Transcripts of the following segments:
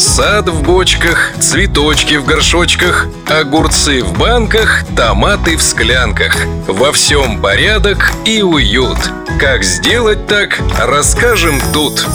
Сад в бочках, цветочки в горшочках, огурцы в банках, томаты в склянках. Во всем порядок и уют. Как сделать так, расскажем тут.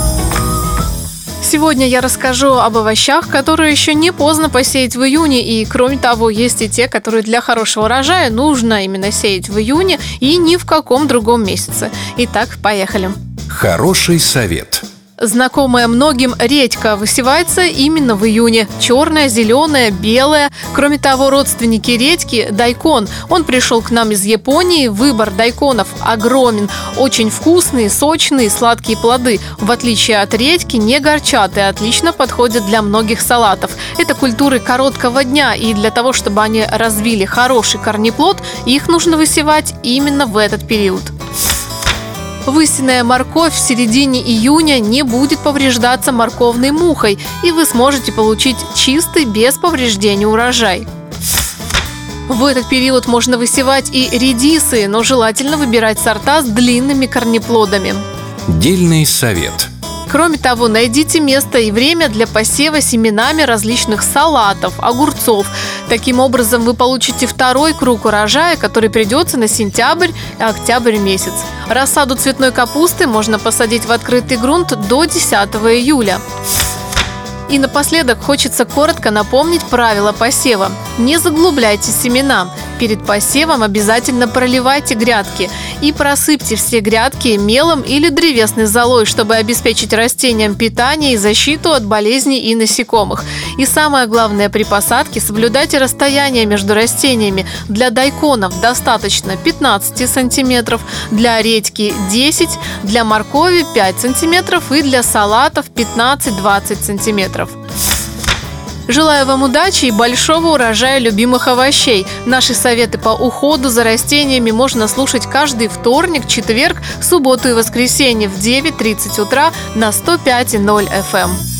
Сегодня я расскажу об овощах, которые еще не поздно посеять в июне. И кроме того, есть и те, которые для хорошего урожая нужно именно сеять в июне и ни в каком другом месяце. Итак, поехали. Хороший совет – Знакомая многим редька высевается именно в июне. Черная, зеленая, белая. Кроме того, родственники редьки – дайкон. Он пришел к нам из Японии. Выбор дайконов огромен. Очень вкусные, сочные, сладкие плоды. В отличие от редьки, не горчат и отлично подходят для многих салатов. Это культуры короткого дня, и для того, чтобы они развили хороший корнеплод, их нужно высевать именно в этот период. Высеянная морковь в середине июня не будет повреждаться морковной мухой, и вы сможете получить чистый, без повреждений урожай. В этот период можно высевать и редисы, но желательно выбирать сорта с длинными корнеплодами. Дельный совет – Кроме того, найдите место и время для посева семенами различных салатов, огурцов. Таким образом, вы получите второй круг урожая, который придется на сентябрь и октябрь месяц. Рассаду цветной капусты можно посадить в открытый грунт до 10 июля. И напоследок хочется коротко напомнить правила посева. Не заглубляйте семена. Перед посевом обязательно проливайте грядки и просыпьте все грядки мелом или древесной золой, чтобы обеспечить растениям питание и защиту от болезней и насекомых. И самое главное при посадке соблюдайте расстояние между растениями. Для дайконов достаточно 15 сантиметров, для редьки 10, для моркови 5 сантиметров и для салатов 15-20 сантиметров. Желаю вам удачи и большого урожая любимых овощей. Наши советы по уходу за растениями можно слушать каждый вторник, четверг, субботу и воскресенье в 9.30 утра на 105.0 FM.